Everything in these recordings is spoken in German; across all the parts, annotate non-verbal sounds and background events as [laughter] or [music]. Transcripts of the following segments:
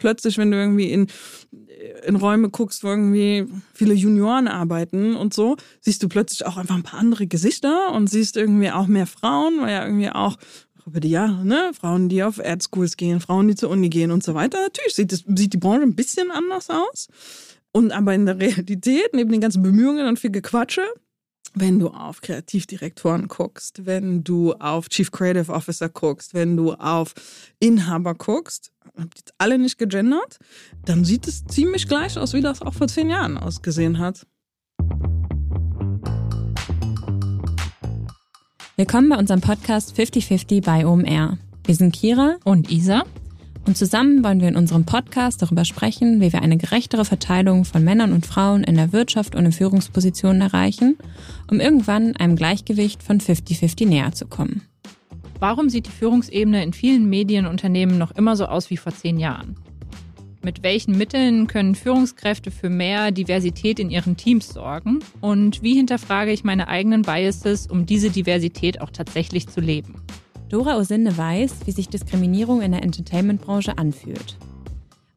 plötzlich, wenn du irgendwie in, in Räume guckst, wo irgendwie viele Junioren arbeiten und so, siehst du plötzlich auch einfach ein paar andere Gesichter und siehst irgendwie auch mehr Frauen, weil ja irgendwie auch über die Jahre, ne? Frauen, die auf Erd Schools gehen, Frauen, die zur Uni gehen und so weiter. Natürlich sieht, das, sieht die Branche ein bisschen anders aus. Und aber in der Realität, neben den ganzen Bemühungen und viel Gequatsche, wenn du auf Kreativdirektoren guckst, wenn du auf Chief Creative Officer guckst, wenn du auf Inhaber guckst, habt jetzt alle nicht gegendert, dann sieht es ziemlich gleich aus, wie das auch vor zehn Jahren ausgesehen hat. Willkommen bei unserem Podcast 5050 bei OMR. Wir sind Kira und Isa und zusammen wollen wir in unserem Podcast darüber sprechen, wie wir eine gerechtere Verteilung von Männern und Frauen in der Wirtschaft und in Führungspositionen erreichen, um irgendwann einem Gleichgewicht von 50-50 näher zu kommen. Warum sieht die Führungsebene in vielen Medienunternehmen noch immer so aus wie vor zehn Jahren? Mit welchen Mitteln können Führungskräfte für mehr Diversität in ihren Teams sorgen? Und wie hinterfrage ich meine eigenen Biases, um diese Diversität auch tatsächlich zu leben? Dora Osinde weiß, wie sich Diskriminierung in der Entertainment-Branche anfühlt.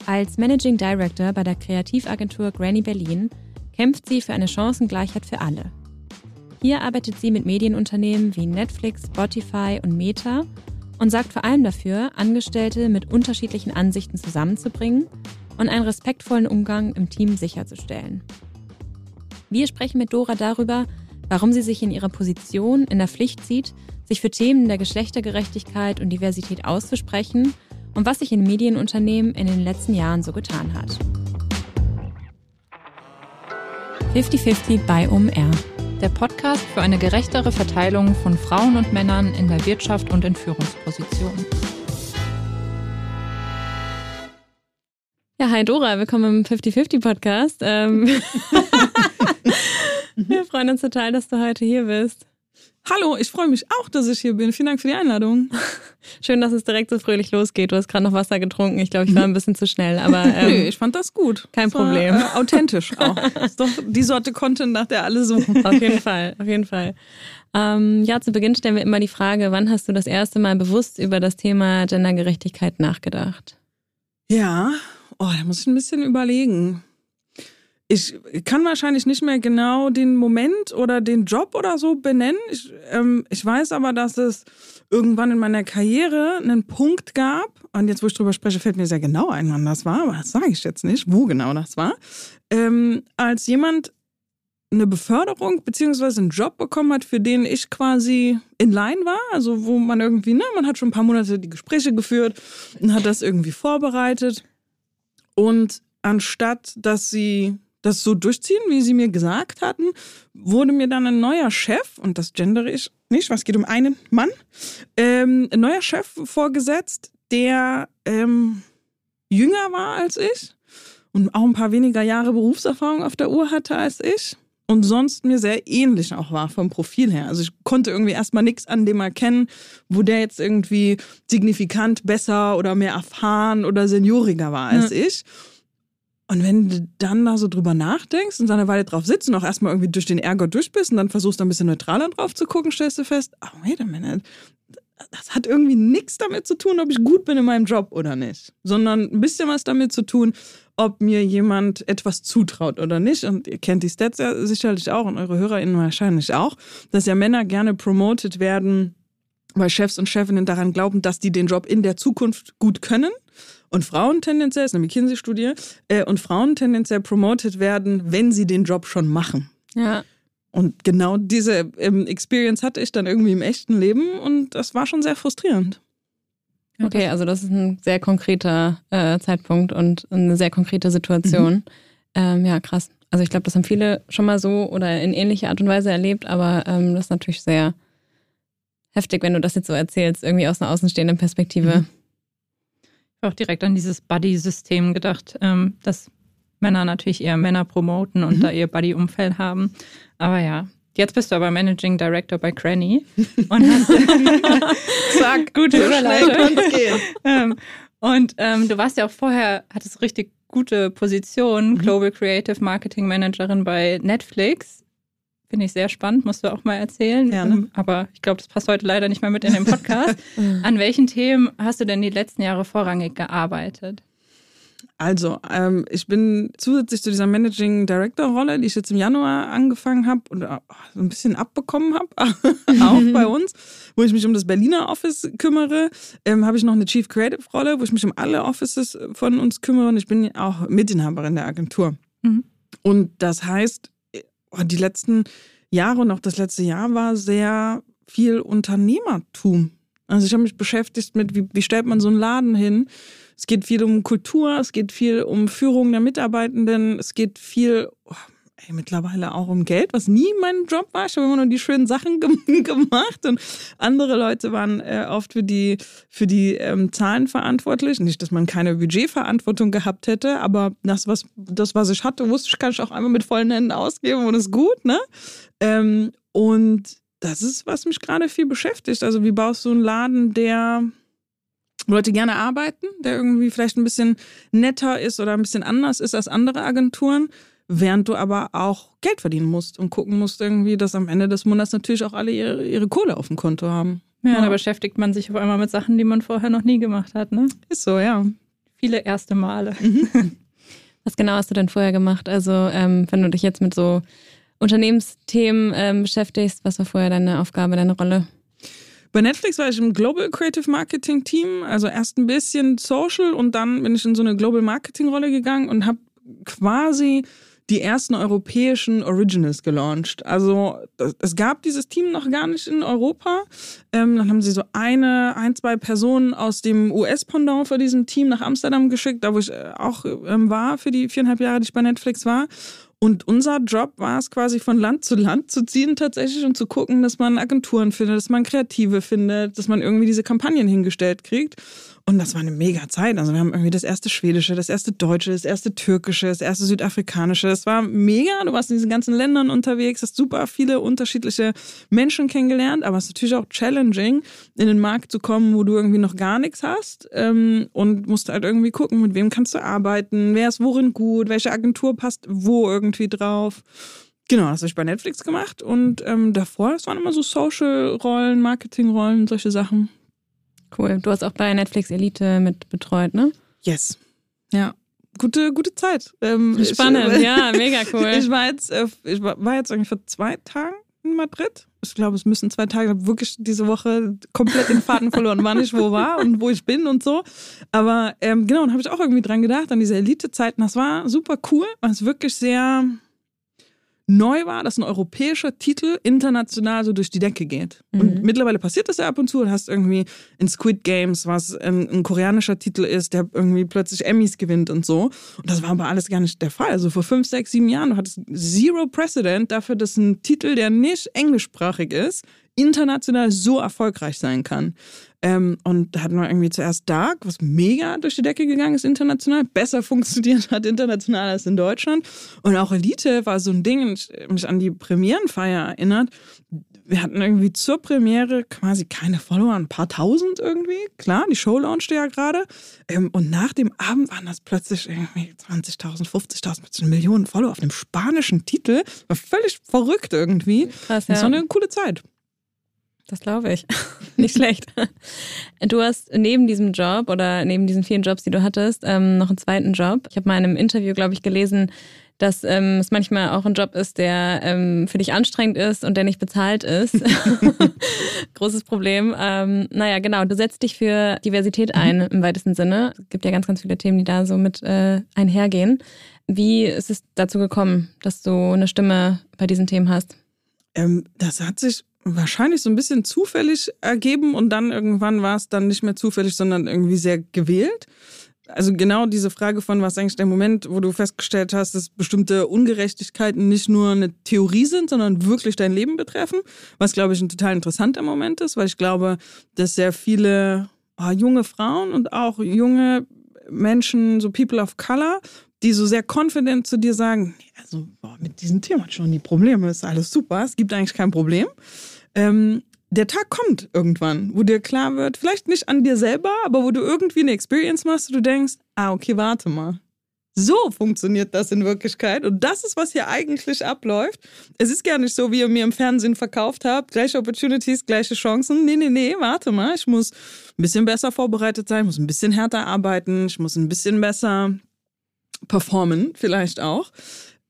Als Managing Director bei der Kreativagentur Granny Berlin kämpft sie für eine Chancengleichheit für alle. Hier arbeitet sie mit Medienunternehmen wie Netflix, Spotify und Meta und sorgt vor allem dafür, Angestellte mit unterschiedlichen Ansichten zusammenzubringen und einen respektvollen Umgang im Team sicherzustellen. Wir sprechen mit Dora darüber, warum sie sich in ihrer Position in der Pflicht sieht, sich für Themen der Geschlechtergerechtigkeit und Diversität auszusprechen und was sich in Medienunternehmen in den letzten Jahren so getan hat. 50-50 bei OMR. Der Podcast für eine gerechtere Verteilung von Frauen und Männern in der Wirtschaft und in Führungspositionen. Ja, hi Dora, willkommen im 50-50 Podcast. Ähm [laughs] [laughs] Wir freuen uns total, dass du heute hier bist. Hallo, ich freue mich auch, dass ich hier bin. Vielen Dank für die Einladung. [laughs] Schön, dass es direkt so fröhlich losgeht. Du hast gerade noch Wasser getrunken. Ich glaube, ich war ein bisschen zu schnell, [laughs] aber ähm, Nö, ich fand das gut. Kein das Problem. War, äh, authentisch auch. Das [laughs] ist doch die Sorte Content, nach der alle suchen. Auf jeden Fall, auf jeden Fall. Ähm, ja, zu Beginn stellen wir immer die Frage, wann hast du das erste Mal bewusst über das Thema Gendergerechtigkeit nachgedacht? Ja, oh, da muss ich ein bisschen überlegen. Ich kann wahrscheinlich nicht mehr genau den Moment oder den Job oder so benennen. Ich, ähm, ich weiß aber, dass es irgendwann in meiner Karriere einen Punkt gab, und jetzt, wo ich drüber spreche, fällt mir sehr genau ein, wann das war, aber das sage ich jetzt nicht, wo genau das war. Ähm, als jemand eine Beförderung beziehungsweise einen Job bekommen hat, für den ich quasi in Line war, also wo man irgendwie, ne, man hat schon ein paar Monate die Gespräche geführt und hat das irgendwie vorbereitet. Und anstatt dass sie das so durchziehen, wie sie mir gesagt hatten, wurde mir dann ein neuer Chef, und das gendere ich nicht, was geht um einen Mann, ähm, ein neuer Chef vorgesetzt, der ähm, jünger war als ich und auch ein paar weniger Jahre Berufserfahrung auf der Uhr hatte als ich und sonst mir sehr ähnlich auch war vom Profil her. Also ich konnte irgendwie erstmal nichts an dem erkennen, wo der jetzt irgendwie signifikant besser oder mehr erfahren oder senioriger war als ja. ich. Und wenn du dann da so drüber nachdenkst und dann eine Weile drauf sitzt und auch erstmal irgendwie durch den Ärger durch bist und dann versuchst ein bisschen neutraler drauf zu gucken, stellst du fest, oh, wait a minute, das hat irgendwie nichts damit zu tun, ob ich gut bin in meinem Job oder nicht, sondern ein bisschen was damit zu tun, ob mir jemand etwas zutraut oder nicht. Und ihr kennt die Stats ja sicherlich auch und eure HörerInnen wahrscheinlich auch, dass ja Männer gerne promoted werden, weil Chefs und Chefinnen daran glauben, dass die den Job in der Zukunft gut können und Frauen tendenziell, ist eine McKinsey-Studie, äh, und Frauen tendenziell promoted werden, wenn sie den Job schon machen. Ja. Und genau diese ähm, Experience hatte ich dann irgendwie im echten Leben und das war schon sehr frustrierend. Okay, also das ist ein sehr konkreter äh, Zeitpunkt und eine sehr konkrete Situation. Mhm. Ähm, ja, krass. Also ich glaube, das haben viele schon mal so oder in ähnlicher Art und Weise erlebt, aber ähm, das ist natürlich sehr heftig, wenn du das jetzt so erzählst, irgendwie aus einer außenstehenden Perspektive. Mhm auch direkt an dieses Buddy-System gedacht, ähm, dass Männer natürlich eher Männer promoten und mhm. da ihr Buddy-Umfeld haben. Aber ja, jetzt bist du aber Managing Director bei Cranny [laughs] und hast [laughs] Zack, gute Überleitung. ähm, und ähm, du warst ja auch vorher, hattest richtig gute Position, mhm. Global Creative Marketing Managerin bei Netflix. Finde ich sehr spannend, musst du auch mal erzählen. Gerne. Ähm, aber ich glaube, das passt heute leider nicht mehr mit in den Podcast. [laughs] An welchen Themen hast du denn die letzten Jahre vorrangig gearbeitet? Also, ähm, ich bin zusätzlich zu dieser Managing Director Rolle, die ich jetzt im Januar angefangen habe und äh, so ein bisschen abbekommen habe, [laughs] auch [laughs] bei uns, wo ich mich um das Berliner Office kümmere, ähm, habe ich noch eine Chief Creative Rolle, wo ich mich um alle Offices von uns kümmere und ich bin auch Mitinhaberin der Agentur. Mhm. Und das heißt, die letzten Jahre und auch das letzte Jahr war sehr viel Unternehmertum. Also ich habe mich beschäftigt mit, wie, wie stellt man so einen Laden hin? Es geht viel um Kultur, es geht viel um Führung der Mitarbeitenden, es geht viel oh, ey, mittlerweile auch um Geld, was nie mein Job war. Ich habe immer nur die schönen Sachen [laughs] ge gemacht und andere Leute waren äh, oft für die, für die ähm, Zahlen verantwortlich. Nicht, dass man keine Budgetverantwortung gehabt hätte, aber das, was, das, was ich hatte, wusste ich, kann ich auch einmal mit vollen Händen ausgeben und ist gut, ne? Ähm, und das ist, was mich gerade viel beschäftigt. Also, wie baust du einen Laden, der Leute gerne arbeiten, der irgendwie vielleicht ein bisschen netter ist oder ein bisschen anders ist als andere Agenturen, während du aber auch Geld verdienen musst und gucken musst irgendwie, dass am Ende des Monats natürlich auch alle ihre, ihre Kohle auf dem Konto haben. Ja, ja, da beschäftigt man sich auf einmal mit Sachen, die man vorher noch nie gemacht hat, ne? Ist so, ja. Viele erste Male. Mhm. [laughs] Was genau hast du denn vorher gemacht? Also, ähm, wenn du dich jetzt mit so Unternehmensthemen ähm, beschäftigst, was war vorher deine Aufgabe, deine Rolle? Bei Netflix war ich im Global Creative Marketing Team, also erst ein bisschen Social und dann bin ich in so eine Global Marketing Rolle gegangen und habe quasi die ersten europäischen Originals gelauncht. Also es gab dieses Team noch gar nicht in Europa. Ähm, dann haben sie so eine, ein, zwei Personen aus dem US-Pendant für diesem Team nach Amsterdam geschickt, da wo ich äh, auch ähm, war für die viereinhalb Jahre, die ich bei Netflix war. Und unser Job war es quasi von Land zu Land zu ziehen tatsächlich und zu gucken, dass man Agenturen findet, dass man Kreative findet, dass man irgendwie diese Kampagnen hingestellt kriegt. Und das war eine mega Zeit. Also wir haben irgendwie das erste Schwedische, das erste Deutsche, das erste Türkische, das erste Südafrikanische. Das war mega. Du warst in diesen ganzen Ländern unterwegs, hast super viele unterschiedliche Menschen kennengelernt, aber es ist natürlich auch challenging, in den Markt zu kommen, wo du irgendwie noch gar nichts hast ähm, und musst halt irgendwie gucken, mit wem kannst du arbeiten, wer ist worin gut, welche Agentur passt wo irgendwie drauf. Genau, das habe ich bei Netflix gemacht und ähm, davor, das waren immer so Social-Rollen, Marketing-Rollen, solche Sachen. Cool. Du hast auch bei Netflix Elite mit betreut, ne? Yes. Ja. Gute, gute Zeit. Ähm, Spannend, ich, äh, ja, mega cool. [laughs] Ich war jetzt, äh, ich war jetzt irgendwie vor zwei Tagen in Madrid. Ich glaube, es müssen zwei Tage. Ich habe wirklich diese Woche komplett den Faden verloren, wann ich wo war und wo ich bin und so. Aber ähm, genau, und habe ich auch irgendwie dran gedacht, an diese Elite-Zeiten. Das war super cool. es wirklich sehr neu war, dass ein europäischer Titel international so durch die Decke geht. Mhm. Und mittlerweile passiert das ja ab und zu. Du hast irgendwie in Squid Games, was ein, ein, koreanischer Titel ist, der irgendwie plötzlich Emmys gewinnt und so. Und das war aber alles gar nicht der Fall. Also vor fünf, sechs, sieben Jahren, du hattest zero Precedent dafür, dass ein Titel, der nicht englischsprachig ist, international so erfolgreich sein kann. Ähm, und da hatten wir irgendwie zuerst Dark, was mega durch die Decke gegangen ist international, besser funktioniert hat international als in Deutschland. Und auch Elite war so ein Ding, ich mich an die Premierenfeier erinnert. Wir hatten irgendwie zur Premiere quasi keine Follower, ein paar tausend irgendwie. Klar, die Show launchte ja gerade. Ähm, und nach dem Abend waren das plötzlich irgendwie 20.000, 50.000, Millionen Follower auf einem spanischen Titel. War völlig verrückt irgendwie. Krass, ja. Das war eine coole Zeit. Das glaube ich. [laughs] Nicht schlecht. Du hast neben diesem Job oder neben diesen vielen Jobs, die du hattest, ähm, noch einen zweiten Job. Ich habe mal in einem Interview, glaube ich, gelesen, dass ähm, es manchmal auch ein Job ist, der ähm, für dich anstrengend ist und der nicht bezahlt ist. [laughs] Großes Problem. Ähm, naja, genau, du setzt dich für Diversität mhm. ein im weitesten Sinne. Es gibt ja ganz, ganz viele Themen, die da so mit äh, einhergehen. Wie ist es dazu gekommen, dass du eine Stimme bei diesen Themen hast? Ähm, das hat sich wahrscheinlich so ein bisschen zufällig ergeben und dann irgendwann war es dann nicht mehr zufällig, sondern irgendwie sehr gewählt. Also genau diese Frage von, was eigentlich der Moment, wo du festgestellt hast, dass bestimmte Ungerechtigkeiten nicht nur eine Theorie sind, sondern wirklich dein Leben betreffen, was, glaube ich, ein total interessanter Moment ist, weil ich glaube, dass sehr viele oh, junge Frauen und auch junge Menschen, so People of Color, die so sehr confident zu dir sagen, also boah, mit diesem Thema schon die Probleme, ist alles super, es gibt eigentlich kein Problem ähm, der Tag kommt irgendwann, wo dir klar wird, vielleicht nicht an dir selber, aber wo du irgendwie eine Experience machst und du denkst, ah, okay, warte mal. So funktioniert das in Wirklichkeit. Und das ist, was hier eigentlich abläuft. Es ist gar nicht so, wie ihr mir im Fernsehen verkauft habt. Gleiche Opportunities, gleiche Chancen. Nee, nee, nee, warte mal. Ich muss ein bisschen besser vorbereitet sein, muss ein bisschen härter arbeiten, ich muss ein bisschen besser performen, vielleicht auch.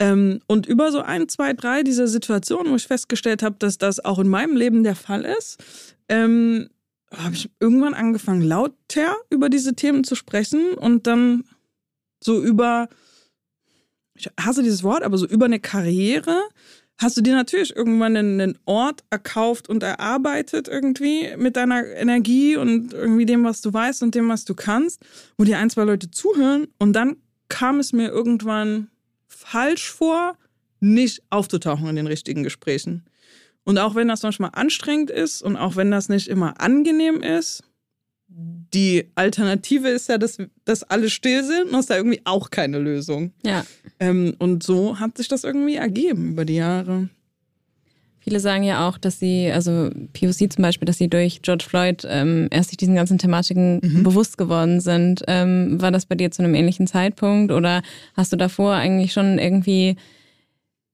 Ähm, und über so ein, zwei, drei dieser Situationen, wo ich festgestellt habe, dass das auch in meinem Leben der Fall ist, ähm, habe ich irgendwann angefangen, lauter über diese Themen zu sprechen und dann so über, ich hasse dieses Wort, aber so über eine Karriere hast du dir natürlich irgendwann einen Ort erkauft und erarbeitet irgendwie mit deiner Energie und irgendwie dem, was du weißt und dem, was du kannst, wo dir ein, zwei Leute zuhören und dann kam es mir irgendwann falsch vor, nicht aufzutauchen in den richtigen Gesprächen. Und auch wenn das manchmal anstrengend ist und auch wenn das nicht immer angenehm ist, die Alternative ist ja, dass, dass alle still sind und das ist ja irgendwie auch keine Lösung. Ja. Ähm, und so hat sich das irgendwie ergeben über die Jahre. Viele sagen ja auch, dass sie, also POC zum Beispiel, dass sie durch George Floyd ähm, erst sich diesen ganzen Thematiken mhm. bewusst geworden sind. Ähm, war das bei dir zu einem ähnlichen Zeitpunkt oder hast du davor eigentlich schon irgendwie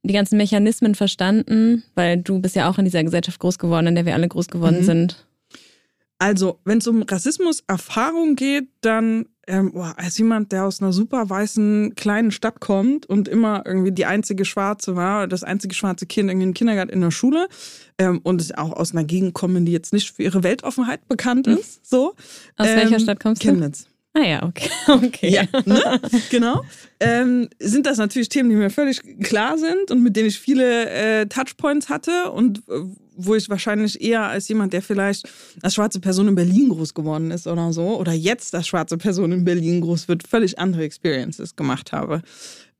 die ganzen Mechanismen verstanden? Weil du bist ja auch in dieser Gesellschaft groß geworden, in der wir alle groß geworden mhm. sind. Also, wenn es um Rassismus-Erfahrung geht, dann ähm, boah, als jemand, der aus einer super weißen kleinen Stadt kommt und immer irgendwie die einzige Schwarze war, das einzige schwarze Kind irgendwie im Kindergarten in der Schule ähm, und auch aus einer Gegend komme, die jetzt nicht für ihre Weltoffenheit bekannt hm. ist. So. Aus ähm, welcher Stadt kommst du? Chemnitz. Ah ja, okay. [laughs] okay. Ja, ne? genau. Ähm, sind das natürlich Themen, die mir völlig klar sind und mit denen ich viele äh, Touchpoints hatte und äh, wo ich wahrscheinlich eher als jemand, der vielleicht als schwarze Person in Berlin groß geworden ist oder so, oder jetzt als schwarze Person in Berlin groß wird, völlig andere Experiences gemacht habe.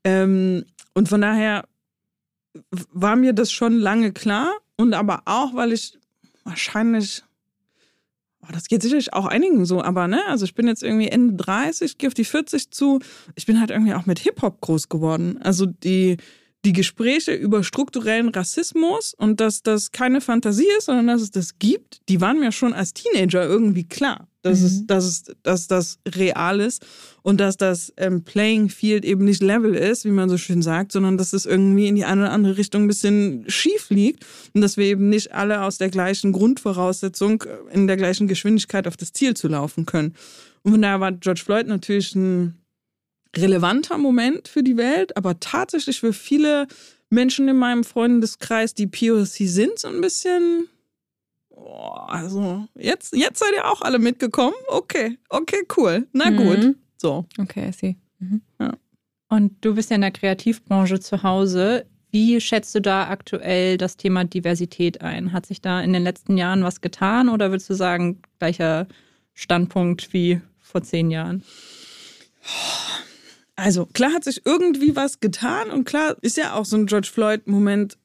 Ähm, und von daher war mir das schon lange klar und aber auch, weil ich wahrscheinlich Oh, das geht sicherlich auch einigen so, aber ne, also ich bin jetzt irgendwie Ende 30, gehe auf die 40 zu. Ich bin halt irgendwie auch mit Hip-Hop groß geworden. Also die, die Gespräche über strukturellen Rassismus und dass das keine Fantasie ist, sondern dass es das gibt, die waren mir schon als Teenager irgendwie klar dass, mhm. es, dass, es, dass das real ist und dass das ähm, Playing Field eben nicht Level ist, wie man so schön sagt, sondern dass es irgendwie in die eine oder andere Richtung ein bisschen schief liegt und dass wir eben nicht alle aus der gleichen Grundvoraussetzung äh, in der gleichen Geschwindigkeit auf das Ziel zu laufen können. Und von daher war George Floyd natürlich ein relevanter Moment für die Welt, aber tatsächlich für viele Menschen in meinem Freundeskreis, die POC sind, so ein bisschen Boah, also jetzt, jetzt seid ihr auch alle mitgekommen. Okay, okay, cool. Na mhm. gut. So. Okay, I see. Mhm. Ja. Und du bist ja in der Kreativbranche zu Hause. Wie schätzt du da aktuell das Thema Diversität ein? Hat sich da in den letzten Jahren was getan oder würdest du sagen, gleicher Standpunkt wie vor zehn Jahren? Also klar hat sich irgendwie was getan und klar ist ja auch so ein George Floyd-Moment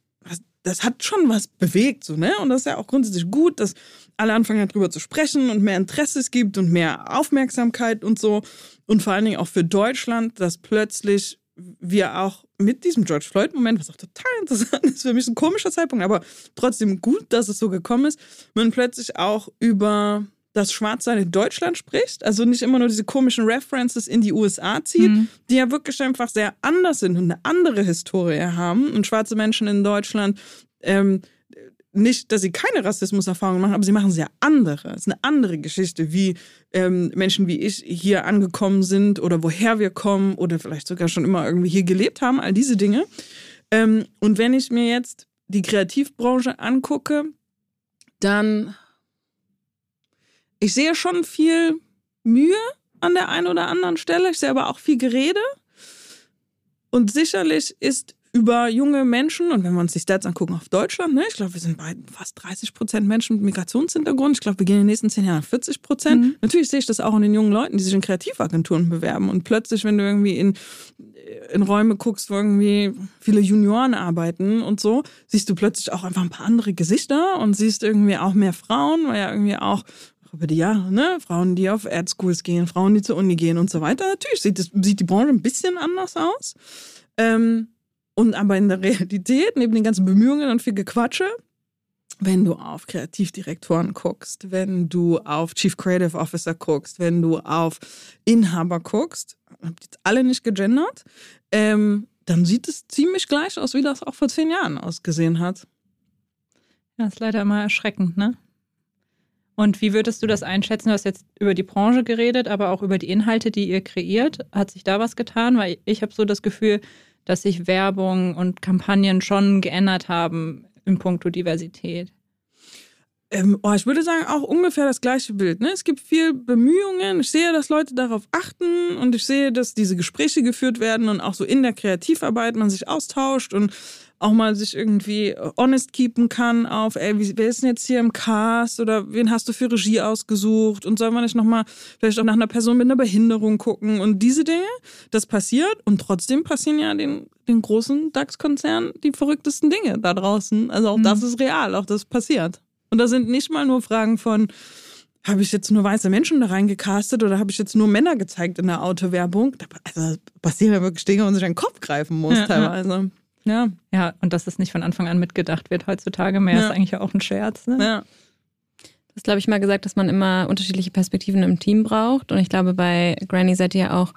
das hat schon was bewegt, so, ne? Und das ist ja auch grundsätzlich gut, dass alle anfangen darüber zu sprechen und mehr Interesse es gibt und mehr Aufmerksamkeit und so. Und vor allen Dingen auch für Deutschland, dass plötzlich wir auch mit diesem George Floyd-Moment, was auch total interessant ist, für mich ein komischer Zeitpunkt, aber trotzdem gut, dass es so gekommen ist, man plötzlich auch über das Schwarzsein in Deutschland spricht, also nicht immer nur diese komischen References in die USA zieht, mhm. die ja wirklich einfach sehr anders sind und eine andere Historie haben und schwarze Menschen in Deutschland ähm, nicht, dass sie keine Rassismuserfahrungen machen, aber sie machen sehr andere. Es ist eine andere Geschichte, wie ähm, Menschen wie ich hier angekommen sind oder woher wir kommen oder vielleicht sogar schon immer irgendwie hier gelebt haben, all diese Dinge. Ähm, und wenn ich mir jetzt die Kreativbranche angucke, dann ich sehe schon viel Mühe an der einen oder anderen Stelle. Ich sehe aber auch viel Gerede. Und sicherlich ist über junge Menschen, und wenn wir uns die Stats angucken auf Deutschland, ne, ich glaube, wir sind bei fast 30 Prozent Menschen mit Migrationshintergrund. Ich glaube, wir gehen in den nächsten zehn Jahren auf 40 Prozent. Mhm. Natürlich sehe ich das auch in den jungen Leuten, die sich in Kreativagenturen bewerben. Und plötzlich, wenn du irgendwie in, in Räume guckst, wo irgendwie viele Junioren arbeiten und so, siehst du plötzlich auch einfach ein paar andere Gesichter und siehst irgendwie auch mehr Frauen, weil ja irgendwie auch über die Jahre, ne? Frauen, die auf Erd Schools gehen, Frauen, die zur Uni gehen und so weiter. Natürlich sieht, das, sieht die Branche ein bisschen anders aus. Ähm, und aber in der Realität, neben den ganzen Bemühungen und viel Gequatsche, wenn du auf Kreativdirektoren guckst, wenn du auf Chief Creative Officer guckst, wenn du auf Inhaber guckst, habt jetzt alle nicht gegendert, ähm, dann sieht es ziemlich gleich aus, wie das auch vor zehn Jahren ausgesehen hat. Ja, ist leider immer erschreckend, ne? Und wie würdest du das einschätzen? Du hast jetzt über die Branche geredet, aber auch über die Inhalte, die ihr kreiert. Hat sich da was getan? Weil ich habe so das Gefühl, dass sich Werbung und Kampagnen schon geändert haben in puncto Diversität. Ähm, oh, ich würde sagen, auch ungefähr das gleiche Bild. Ne? Es gibt viel Bemühungen. Ich sehe, dass Leute darauf achten und ich sehe, dass diese Gespräche geführt werden und auch so in der Kreativarbeit man sich austauscht und auch mal sich irgendwie honest keepen kann auf, ey, wie, wer ist denn jetzt hier im Cast oder wen hast du für Regie ausgesucht und soll man nicht nochmal vielleicht auch nach einer Person mit einer Behinderung gucken und diese Dinge, das passiert und trotzdem passieren ja den, den großen DAX-Konzernen die verrücktesten Dinge da draußen. Also auch mhm. das ist real, auch das passiert. Und da sind nicht mal nur Fragen von, habe ich jetzt nur weiße Menschen da reingecastet oder habe ich jetzt nur Männer gezeigt in der Autowerbung? Da also, passieren ja wirklich Dinge, wo man sich an den Kopf greifen muss ja, teilweise. Ja. Ja, und dass das nicht von Anfang an mitgedacht wird heutzutage mehr, ja. ist eigentlich auch ein Scherz. Ne? Ja. Du hast, glaube ich, mal gesagt, dass man immer unterschiedliche Perspektiven im Team braucht. Und ich glaube, bei Granny seid ihr ja auch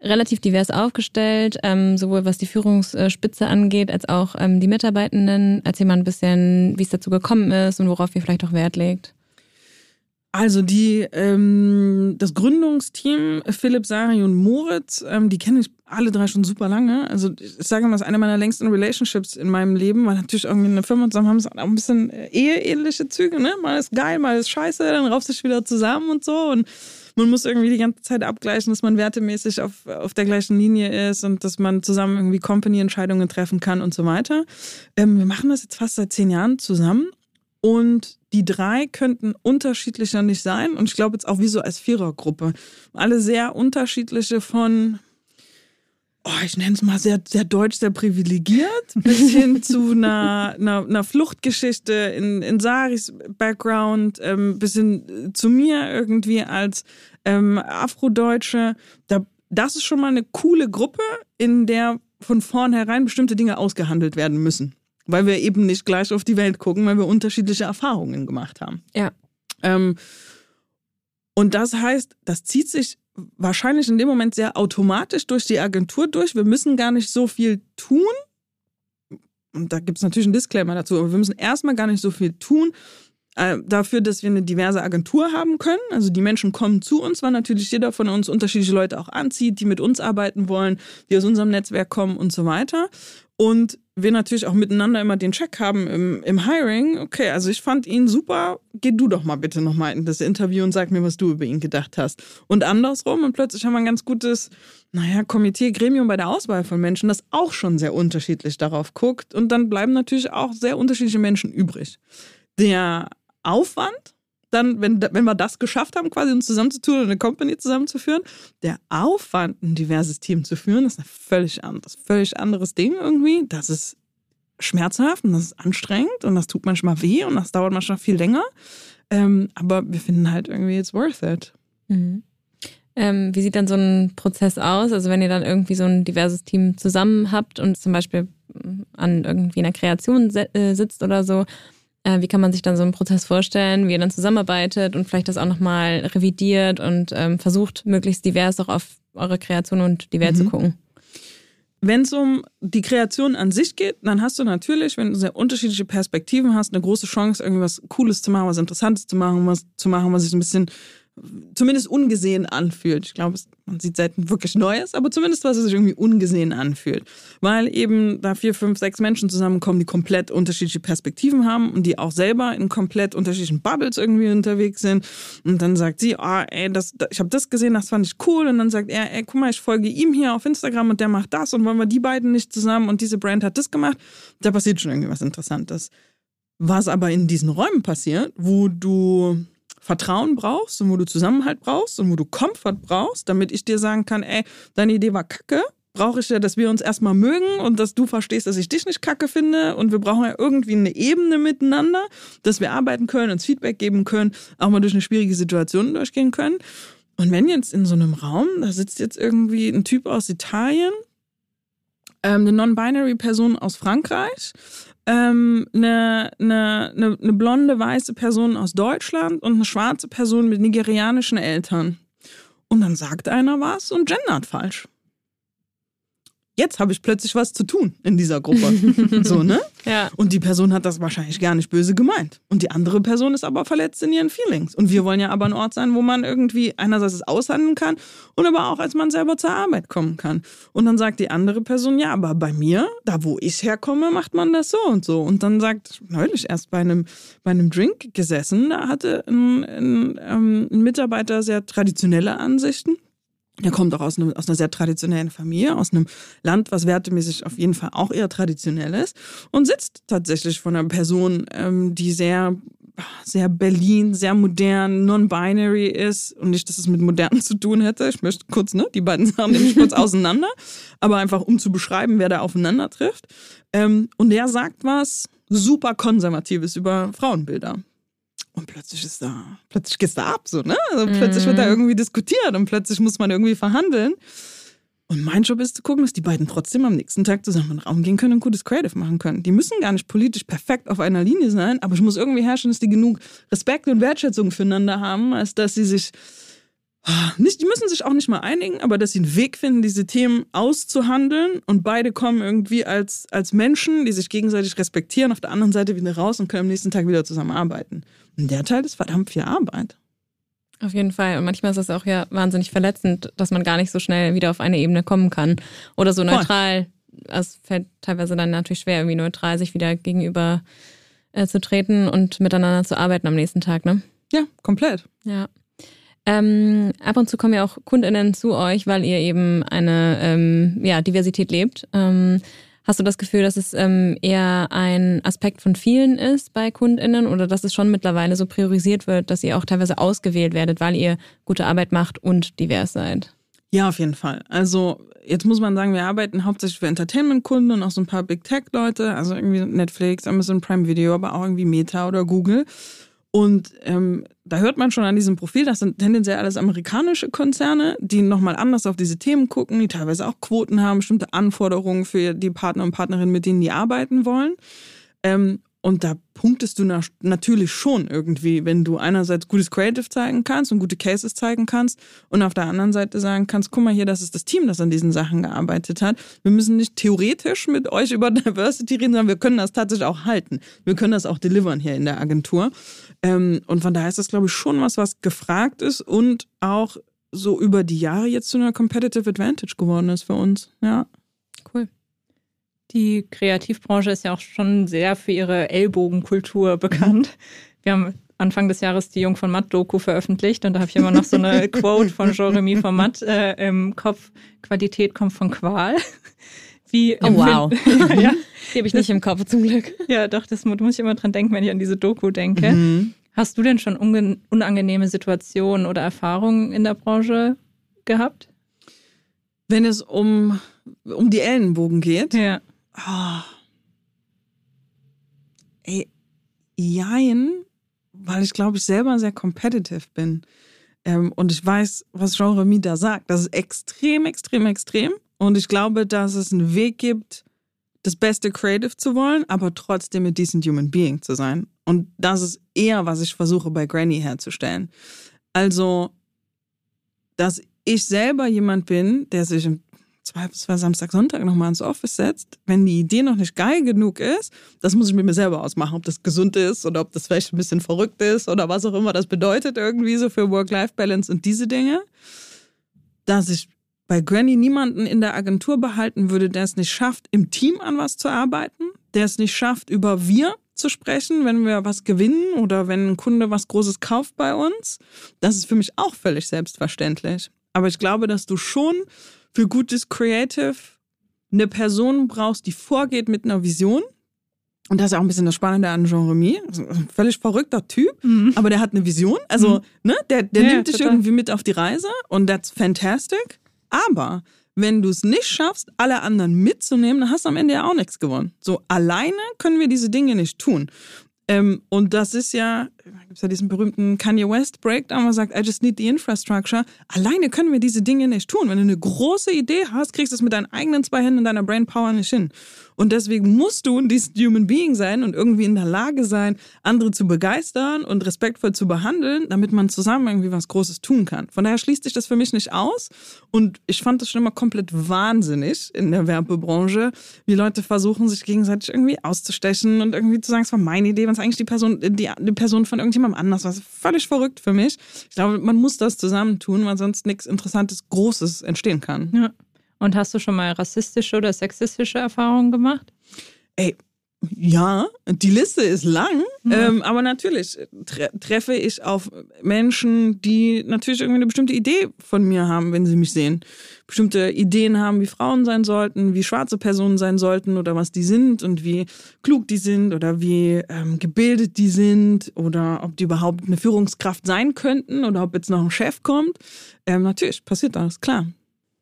relativ divers aufgestellt, ähm, sowohl was die Führungsspitze angeht, als auch ähm, die Mitarbeitenden. Erzähl mal ein bisschen, wie es dazu gekommen ist und worauf ihr vielleicht auch Wert legt. Also die ähm, das Gründungsteam Philipp, Sari und Moritz, ähm, die kenne ich alle drei schon super lange. Also ich sage mal, das ist eine meiner längsten Relationships in meinem Leben, weil natürlich irgendwie eine Firma zusammen haben es auch ein bisschen äh, eheähnliche Züge, ne? Mal ist geil, mal ist scheiße, dann rauft sich wieder zusammen und so und man muss irgendwie die ganze Zeit abgleichen, dass man wertemäßig auf, auf der gleichen Linie ist und dass man zusammen irgendwie Company-Entscheidungen treffen kann und so weiter. Ähm, wir machen das jetzt fast seit zehn Jahren zusammen und die drei könnten unterschiedlicher nicht sein. Und ich glaube jetzt auch wie so als Vierergruppe. Alle sehr unterschiedliche von, oh, ich nenne es mal sehr, sehr deutsch, sehr privilegiert, bis hin [laughs] zu einer, einer, einer Fluchtgeschichte in, in Saris Background, ähm, bis hin zu mir irgendwie als ähm, Afrodeutsche. Da, das ist schon mal eine coole Gruppe, in der von vornherein bestimmte Dinge ausgehandelt werden müssen. Weil wir eben nicht gleich auf die Welt gucken, weil wir unterschiedliche Erfahrungen gemacht haben. Ja. Ähm, und das heißt, das zieht sich wahrscheinlich in dem Moment sehr automatisch durch die Agentur durch. Wir müssen gar nicht so viel tun. Und da gibt es natürlich einen Disclaimer dazu, aber wir müssen erstmal gar nicht so viel tun äh, dafür, dass wir eine diverse Agentur haben können. Also die Menschen kommen zu uns, weil natürlich jeder von uns unterschiedliche Leute auch anzieht, die mit uns arbeiten wollen, die aus unserem Netzwerk kommen und so weiter. Und wir natürlich auch miteinander immer den Check haben im, im Hiring. Okay, also ich fand ihn super. Geh du doch mal bitte nochmal in das Interview und sag mir, was du über ihn gedacht hast. Und andersrum. Und plötzlich haben wir ein ganz gutes, naja, Komitee, Gremium bei der Auswahl von Menschen, das auch schon sehr unterschiedlich darauf guckt. Und dann bleiben natürlich auch sehr unterschiedliche Menschen übrig. Der Aufwand dann, wenn, wenn wir das geschafft haben, quasi uns zusammenzutun und eine Company zusammenzuführen, der Aufwand, ein diverses Team zu führen, ist ein völlig anderes, völlig anderes Ding irgendwie. Das ist schmerzhaft und das ist anstrengend und das tut manchmal weh und das dauert manchmal viel länger. Ähm, aber wir finden halt irgendwie, it's worth it. Mhm. Ähm, wie sieht dann so ein Prozess aus? Also wenn ihr dann irgendwie so ein diverses Team zusammen habt und zum Beispiel an irgendwie einer Kreation äh, sitzt oder so, äh, wie kann man sich dann so einen Prozess vorstellen, wie ihr dann zusammenarbeitet und vielleicht das auch nochmal revidiert und ähm, versucht, möglichst divers auch auf eure Kreation und die Welt mhm. zu gucken? Wenn es um die Kreation an sich geht, dann hast du natürlich, wenn du sehr unterschiedliche Perspektiven hast, eine große Chance, irgendwas Cooles zu machen, was Interessantes zu machen, was zu machen, was sich ein bisschen zumindest ungesehen anfühlt. Ich glaube, man sieht selten wirklich Neues, aber zumindest was es sich irgendwie ungesehen anfühlt. Weil eben da vier, fünf, sechs Menschen zusammenkommen, die komplett unterschiedliche Perspektiven haben und die auch selber in komplett unterschiedlichen Bubbles irgendwie unterwegs sind. Und dann sagt sie, oh, ey, das, ich habe das gesehen, das fand ich cool. Und dann sagt er, ey, guck mal, ich folge ihm hier auf Instagram und der macht das und wollen wir die beiden nicht zusammen und diese Brand hat das gemacht. Da passiert schon irgendwie was Interessantes. Was aber in diesen Räumen passiert, wo du Vertrauen brauchst und wo du Zusammenhalt brauchst und wo du Komfort brauchst, damit ich dir sagen kann, ey, deine Idee war kacke, brauche ich ja, dass wir uns erstmal mögen und dass du verstehst, dass ich dich nicht kacke finde und wir brauchen ja irgendwie eine Ebene miteinander, dass wir arbeiten können, uns Feedback geben können, auch mal durch eine schwierige Situation durchgehen können. Und wenn jetzt in so einem Raum, da sitzt jetzt irgendwie ein Typ aus Italien, ähm, eine non-binary Person aus Frankreich ähm, eine, eine, eine, eine blonde weiße Person aus Deutschland und eine schwarze Person mit nigerianischen Eltern. Und dann sagt einer was und gendert falsch. Jetzt habe ich plötzlich was zu tun in dieser Gruppe. [laughs] so, ne? Ja. Und die Person hat das wahrscheinlich gar nicht böse gemeint. Und die andere Person ist aber verletzt in ihren Feelings. Und wir wollen ja aber ein Ort sein, wo man irgendwie einerseits es aushandeln kann und aber auch als man selber zur Arbeit kommen kann. Und dann sagt die andere Person, ja, aber bei mir, da wo ich herkomme, macht man das so und so. Und dann sagt, neulich erst bei einem, bei einem Drink gesessen, da hatte ein, ein, ähm, ein Mitarbeiter sehr traditionelle Ansichten. Er kommt auch aus, einem, aus einer sehr traditionellen Familie, aus einem Land, was wertemäßig auf jeden Fall auch eher traditionell ist und sitzt tatsächlich von einer Person, ähm, die sehr, sehr Berlin, sehr modern, non-binary ist und nicht, dass es mit modern zu tun hätte. Ich möchte kurz, ne, die beiden Sachen nehme ich kurz [laughs] auseinander, aber einfach um zu beschreiben, wer da aufeinander trifft. Ähm, und der sagt was super Konservatives über Frauenbilder. Und plötzlich ist da, plötzlich geht's da ab, so, ne? Also plötzlich wird da irgendwie diskutiert und plötzlich muss man irgendwie verhandeln. Und mein Job ist zu gucken, dass die beiden trotzdem am nächsten Tag zusammen in den Raum gehen können und gutes Creative machen können. Die müssen gar nicht politisch perfekt auf einer Linie sein, aber ich muss irgendwie herrschen, dass die genug Respekt und Wertschätzung füreinander haben, als dass sie sich nicht, die müssen sich auch nicht mal einigen, aber dass sie einen Weg finden, diese Themen auszuhandeln und beide kommen irgendwie als, als Menschen, die sich gegenseitig respektieren, auf der anderen Seite wieder raus und können am nächsten Tag wieder zusammenarbeiten. Und der Teil ist verdammt viel Arbeit. Auf jeden Fall. Und manchmal ist es auch ja wahnsinnig verletzend, dass man gar nicht so schnell wieder auf eine Ebene kommen kann. Oder so neutral. Es fällt teilweise dann natürlich schwer, irgendwie neutral sich wieder gegenüber äh, zu treten und miteinander zu arbeiten am nächsten Tag, ne? Ja, komplett. Ja. Ähm, ab und zu kommen ja auch KundInnen zu euch, weil ihr eben eine ähm, ja, Diversität lebt. Ähm, hast du das Gefühl, dass es ähm, eher ein Aspekt von vielen ist bei KundInnen oder dass es schon mittlerweile so priorisiert wird, dass ihr auch teilweise ausgewählt werdet, weil ihr gute Arbeit macht und divers seid? Ja, auf jeden Fall. Also jetzt muss man sagen, wir arbeiten hauptsächlich für Entertainment-Kunden und auch so ein paar Big Tech-Leute, also irgendwie Netflix, Amazon Prime Video, aber auch irgendwie Meta oder Google. Und ähm, da hört man schon an diesem Profil, das sind tendenziell alles amerikanische Konzerne, die nochmal anders auf diese Themen gucken, die teilweise auch Quoten haben, bestimmte Anforderungen für die Partner und Partnerinnen, mit denen die arbeiten wollen. Ähm, und da punktest du natürlich schon irgendwie, wenn du einerseits gutes Creative zeigen kannst und gute Cases zeigen kannst und auf der anderen Seite sagen kannst, guck mal hier, das ist das Team, das an diesen Sachen gearbeitet hat. Wir müssen nicht theoretisch mit euch über [laughs] Diversity reden, sondern wir können das tatsächlich auch halten. Wir können das auch delivern hier in der Agentur. Ähm, und von daher ist das, glaube ich, schon was, was gefragt ist und auch so über die Jahre jetzt zu einer Competitive Advantage geworden ist für uns. Ja. Die Kreativbranche ist ja auch schon sehr für ihre Ellbogenkultur bekannt. Wir haben Anfang des Jahres die Jung von Matt Doku veröffentlicht und da habe ich immer noch so eine [laughs] Quote von Jeremy von Matt äh, im Kopf: Qualität kommt von Qual. Wie oh, wow. [laughs] ja, die habe ich nicht im Kopf zum Glück. Ja, doch, das muss ich immer dran denken, wenn ich an diese Doku denke. Mhm. Hast du denn schon unangenehme Situationen oder Erfahrungen in der Branche gehabt? Wenn es um, um die Ellenbogen geht? Ja. Ey, jein, weil ich glaube, ich selber sehr competitive bin. Ähm, und ich weiß, was Jean Remy da sagt. Das ist extrem, extrem, extrem. Und ich glaube, dass es einen Weg gibt, das beste Creative zu wollen, aber trotzdem ein decent Human Being zu sein. Und das ist eher, was ich versuche bei Granny herzustellen. Also, dass ich selber jemand bin, der sich im Zweifelsfall Samstag, Sonntag nochmal ins Office setzt, wenn die Idee noch nicht geil genug ist, das muss ich mit mir selber ausmachen, ob das gesund ist oder ob das vielleicht ein bisschen verrückt ist oder was auch immer das bedeutet irgendwie so für Work-Life-Balance und diese Dinge. Dass ich bei Granny niemanden in der Agentur behalten würde, der es nicht schafft, im Team an was zu arbeiten, der es nicht schafft, über wir zu sprechen, wenn wir was gewinnen oder wenn ein Kunde was Großes kauft bei uns. Das ist für mich auch völlig selbstverständlich. Aber ich glaube, dass du schon für gutes Creative eine Person brauchst, die vorgeht mit einer Vision. Und das ist auch ein bisschen das Spannende an Jean Remy. Ein völlig verrückter Typ, mhm. aber der hat eine Vision. Also, mhm. ne, der, der ja, nimmt dich irgendwie mit auf die Reise und that's fantastic. Aber wenn du es nicht schaffst, alle anderen mitzunehmen, dann hast du am Ende ja auch nichts gewonnen. So alleine können wir diese Dinge nicht tun. Ähm, und das ist ja gibt es ja diesen berühmten Kanye West Breakdown, wo sagt, I just need the infrastructure. Alleine können wir diese Dinge nicht tun. Wenn du eine große Idee hast, kriegst du es mit deinen eigenen zwei Händen und deiner Brain Power nicht hin. Und deswegen musst du ein Human Being sein und irgendwie in der Lage sein, andere zu begeistern und respektvoll zu behandeln, damit man zusammen irgendwie was Großes tun kann. Von daher schließt sich das für mich nicht aus. Und ich fand das schon immer komplett wahnsinnig in der Werbebranche, wie Leute versuchen, sich gegenseitig irgendwie auszustechen und irgendwie zu sagen, es war meine Idee, wenn es eigentlich die Person, die, die Person von irgendjemandem anders war. Völlig verrückt für mich. Ich glaube, man muss das zusammentun, weil sonst nichts Interessantes, Großes entstehen kann. Ja. Und hast du schon mal rassistische oder sexistische Erfahrungen gemacht? Ey, ja, die Liste ist lang, mhm. ähm, aber natürlich tre treffe ich auf Menschen, die natürlich irgendwie eine bestimmte Idee von mir haben, wenn sie mich sehen. Bestimmte Ideen haben, wie Frauen sein sollten, wie schwarze Personen sein sollten oder was die sind und wie klug die sind oder wie ähm, gebildet die sind oder ob die überhaupt eine Führungskraft sein könnten oder ob jetzt noch ein Chef kommt. Ähm, natürlich passiert das, klar.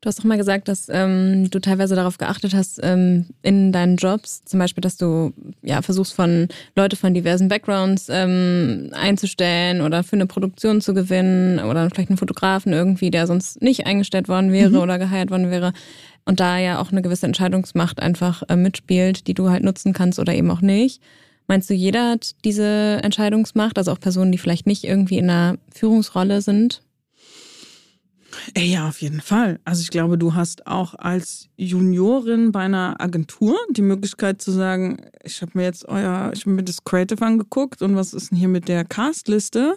Du hast auch mal gesagt, dass ähm, du teilweise darauf geachtet hast, ähm, in deinen Jobs, zum Beispiel, dass du ja versuchst, von Leute von diversen Backgrounds ähm, einzustellen oder für eine Produktion zu gewinnen oder vielleicht einen Fotografen irgendwie, der sonst nicht eingestellt worden wäre mhm. oder geheiert worden wäre. Und da ja auch eine gewisse Entscheidungsmacht einfach äh, mitspielt, die du halt nutzen kannst oder eben auch nicht. Meinst du, jeder hat diese Entscheidungsmacht, also auch Personen, die vielleicht nicht irgendwie in einer Führungsrolle sind? Ja, auf jeden Fall. Also ich glaube, du hast auch als Juniorin bei einer Agentur die Möglichkeit zu sagen, ich habe mir jetzt euer, ich habe mir das Creative angeguckt und was ist denn hier mit der Castliste?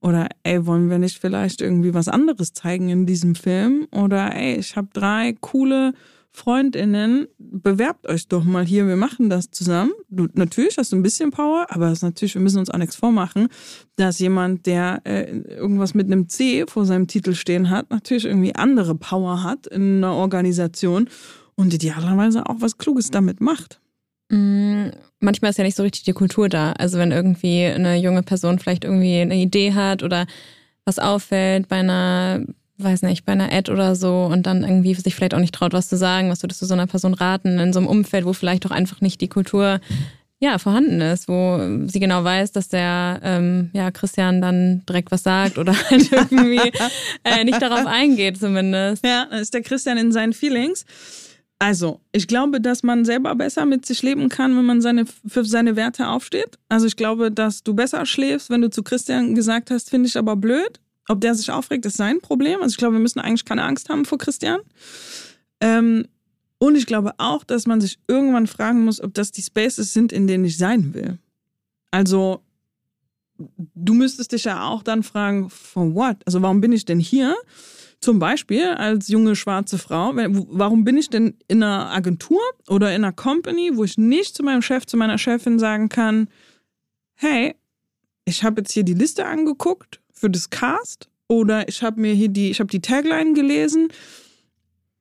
Oder ey, wollen wir nicht vielleicht irgendwie was anderes zeigen in diesem Film? Oder ey, ich habe drei coole Freundinnen, bewerbt euch doch mal hier, wir machen das zusammen. Du, natürlich hast du ein bisschen Power, aber es natürlich, wir müssen uns auch nichts vormachen, dass jemand, der äh, irgendwas mit einem C vor seinem Titel stehen hat, natürlich irgendwie andere Power hat in einer Organisation und idealerweise auch was Kluges damit macht. Mm, manchmal ist ja nicht so richtig die Kultur da. Also wenn irgendwie eine junge Person vielleicht irgendwie eine Idee hat oder was auffällt bei einer weiß nicht, bei einer Ad oder so und dann irgendwie sich vielleicht auch nicht traut, was zu sagen, was würdest du so einer Person raten, in so einem Umfeld, wo vielleicht auch einfach nicht die Kultur ja, vorhanden ist, wo sie genau weiß, dass der ähm, ja, Christian dann direkt was sagt oder [laughs] halt irgendwie äh, nicht darauf eingeht zumindest. Ja, ist der Christian in seinen Feelings. Also, ich glaube, dass man selber besser mit sich leben kann, wenn man seine, für seine Werte aufsteht. Also ich glaube, dass du besser schläfst, wenn du zu Christian gesagt hast, finde ich aber blöd. Ob der sich aufregt, ist sein Problem. Also ich glaube, wir müssen eigentlich keine Angst haben vor Christian. Ähm, und ich glaube auch, dass man sich irgendwann fragen muss, ob das die Spaces sind, in denen ich sein will. Also du müsstest dich ja auch dann fragen, for what? Also warum bin ich denn hier? Zum Beispiel als junge schwarze Frau, warum bin ich denn in einer Agentur oder in einer Company, wo ich nicht zu meinem Chef, zu meiner Chefin sagen kann, hey, ich habe jetzt hier die Liste angeguckt für das Cast oder ich habe mir hier die, ich habe die Tagline gelesen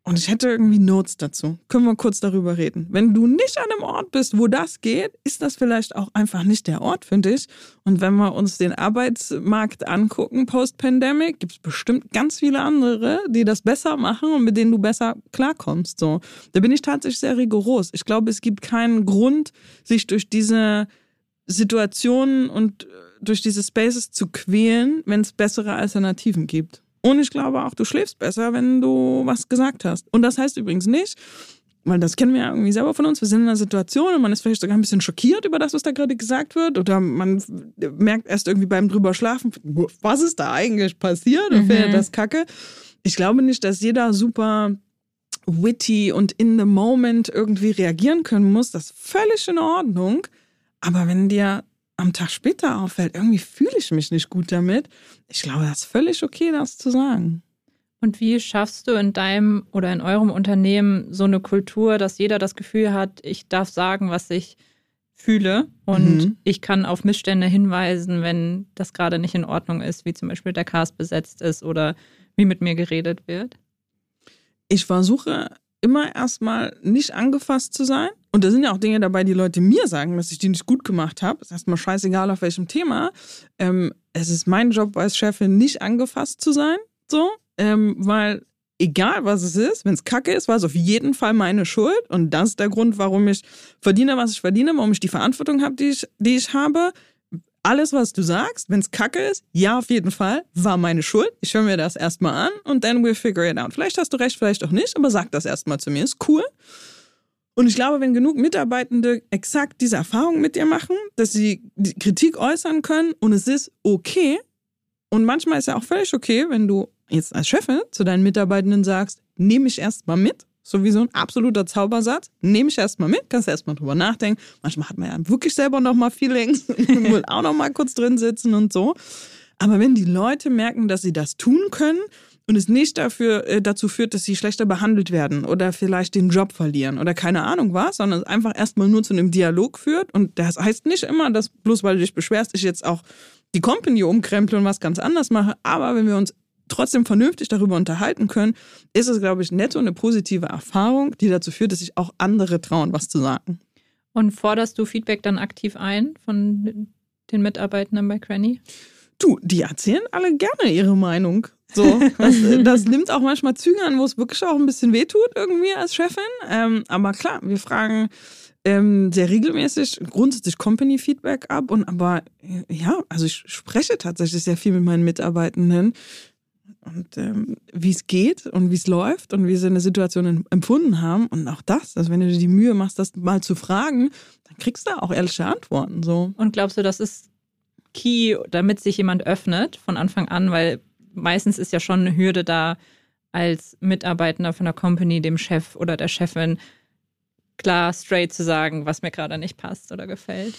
und ich hätte irgendwie Notes dazu. Können wir kurz darüber reden. Wenn du nicht an einem Ort bist, wo das geht, ist das vielleicht auch einfach nicht der Ort, finde ich. Und wenn wir uns den Arbeitsmarkt angucken, post-Pandemic, gibt es bestimmt ganz viele andere, die das besser machen und mit denen du besser klarkommst. So. Da bin ich tatsächlich sehr rigoros. Ich glaube, es gibt keinen Grund, sich durch diese Situationen und durch diese Spaces zu quälen, wenn es bessere Alternativen gibt. Und ich glaube auch, du schläfst besser, wenn du was gesagt hast. Und das heißt übrigens nicht, weil das kennen wir ja irgendwie selber von uns, wir sind in einer Situation und man ist vielleicht sogar ein bisschen schockiert über das, was da gerade gesagt wird. Oder man merkt erst irgendwie beim drüber schlafen, was ist da eigentlich passiert und mhm. findet das kacke. Ich glaube nicht, dass jeder super witty und in the moment irgendwie reagieren können muss. Das ist völlig in Ordnung. Aber wenn dir am Tag später auffällt, irgendwie fühle ich mich nicht gut damit, ich glaube, das ist völlig okay, das zu sagen. Und wie schaffst du in deinem oder in eurem Unternehmen so eine Kultur, dass jeder das Gefühl hat, ich darf sagen, was ich fühle und mhm. ich kann auf Missstände hinweisen, wenn das gerade nicht in Ordnung ist, wie zum Beispiel der Cast besetzt ist oder wie mit mir geredet wird? Ich versuche immer erstmal nicht angefasst zu sein. Und da sind ja auch Dinge dabei, die Leute mir sagen, dass ich die nicht gut gemacht habe. Ist erstmal scheißegal, auf welchem Thema. Ähm, es ist mein Job als Chefin, nicht angefasst zu sein. So, ähm, weil egal was es ist, wenn es kacke ist, war es auf jeden Fall meine Schuld. Und das ist der Grund, warum ich verdiene, was ich verdiene, warum ich die Verantwortung habe, die ich, die ich habe. alles, was du sagst, wenn es kacke ist, ja, auf jeden Fall, war meine Schuld. Ich höre mir das erstmal an und then we'll figure it out. Vielleicht hast du recht, vielleicht auch nicht, aber sag das erstmal zu mir. Ist cool. Und ich glaube, wenn genug Mitarbeitende exakt diese Erfahrung mit dir machen, dass sie die Kritik äußern können und es ist okay, und manchmal ist ja auch völlig okay, wenn du jetzt als Chefin zu deinen Mitarbeitenden sagst, nehme ich erstmal mit, so wie so ein absoluter Zaubersatz, nehme ich erstmal mit, kannst erstmal drüber nachdenken. Manchmal hat man ja wirklich selber nochmal Feelings [laughs] [laughs] will auch nochmal kurz drin sitzen und so. Aber wenn die Leute merken, dass sie das tun können und es nicht dafür, äh, dazu führt, dass sie schlechter behandelt werden oder vielleicht den Job verlieren oder keine Ahnung was, sondern es einfach erstmal nur zu einem Dialog führt. Und das heißt nicht immer, dass bloß weil du dich beschwerst, ich jetzt auch die Company umkremple und was ganz anders mache. Aber wenn wir uns trotzdem vernünftig darüber unterhalten können, ist es, glaube ich, netto eine positive Erfahrung, die dazu führt, dass sich auch andere trauen, was zu sagen. Und forderst du Feedback dann aktiv ein von den Mitarbeitenden bei Cranny? Du, die erzählen alle gerne ihre Meinung. So, [laughs] das, das nimmt auch manchmal Züge an, wo es wirklich auch ein bisschen wehtut, irgendwie als Chefin. Ähm, aber klar, wir fragen ähm, sehr regelmäßig grundsätzlich Company-Feedback ab und aber ja, also ich spreche tatsächlich sehr viel mit meinen Mitarbeitenden und ähm, wie es geht und wie es läuft und wie sie eine Situation empfunden haben und auch das, also wenn du dir die Mühe machst, das mal zu fragen, dann kriegst du auch ehrliche Antworten so. Und glaubst du, das ist key, damit sich jemand öffnet von Anfang an, weil meistens ist ja schon eine Hürde da als Mitarbeitender von der Company dem Chef oder der Chefin klar straight zu sagen, was mir gerade nicht passt oder gefällt.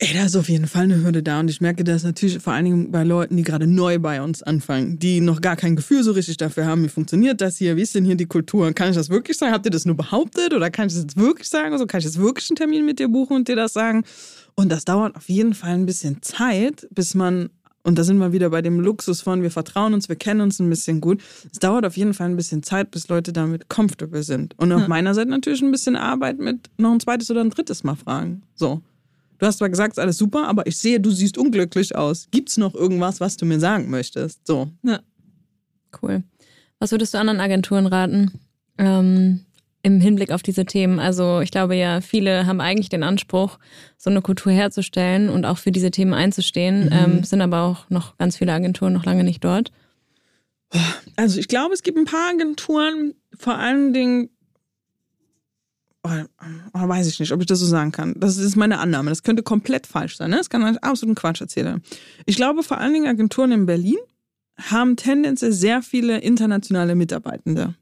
Ey, da ist auf jeden Fall eine Hürde da. Und ich merke das natürlich vor allen Dingen bei Leuten, die gerade neu bei uns anfangen, die noch gar kein Gefühl so richtig dafür haben, wie funktioniert das hier, wie ist denn hier die Kultur, kann ich das wirklich sagen, habt ihr das nur behauptet oder kann ich das jetzt wirklich sagen, also kann ich jetzt wirklich einen Termin mit dir buchen und dir das sagen? Und das dauert auf jeden Fall ein bisschen Zeit, bis man und da sind wir wieder bei dem Luxus von, wir vertrauen uns, wir kennen uns ein bisschen gut. Es dauert auf jeden Fall ein bisschen Zeit, bis Leute damit comfortable sind. Und auf ja. meiner Seite natürlich ein bisschen Arbeit mit noch ein zweites oder ein drittes Mal fragen. So. Du hast zwar gesagt, ist alles super, aber ich sehe, du siehst unglücklich aus. Gibt es noch irgendwas, was du mir sagen möchtest? So. Ja. Cool. Was würdest du anderen Agenturen raten? Ähm, im Hinblick auf diese Themen. Also ich glaube ja, viele haben eigentlich den Anspruch, so eine Kultur herzustellen und auch für diese Themen einzustehen, mhm. ähm, sind aber auch noch ganz viele Agenturen noch lange nicht dort. Also ich glaube, es gibt ein paar Agenturen, vor allen Dingen, oh, oh, weiß ich nicht, ob ich das so sagen kann. Das ist meine Annahme. Das könnte komplett falsch sein. Ne? Das kann ich absoluten Quatsch erzählen. Ich glaube, vor allen Dingen Agenturen in Berlin haben tendenziell sehr viele internationale Mitarbeitende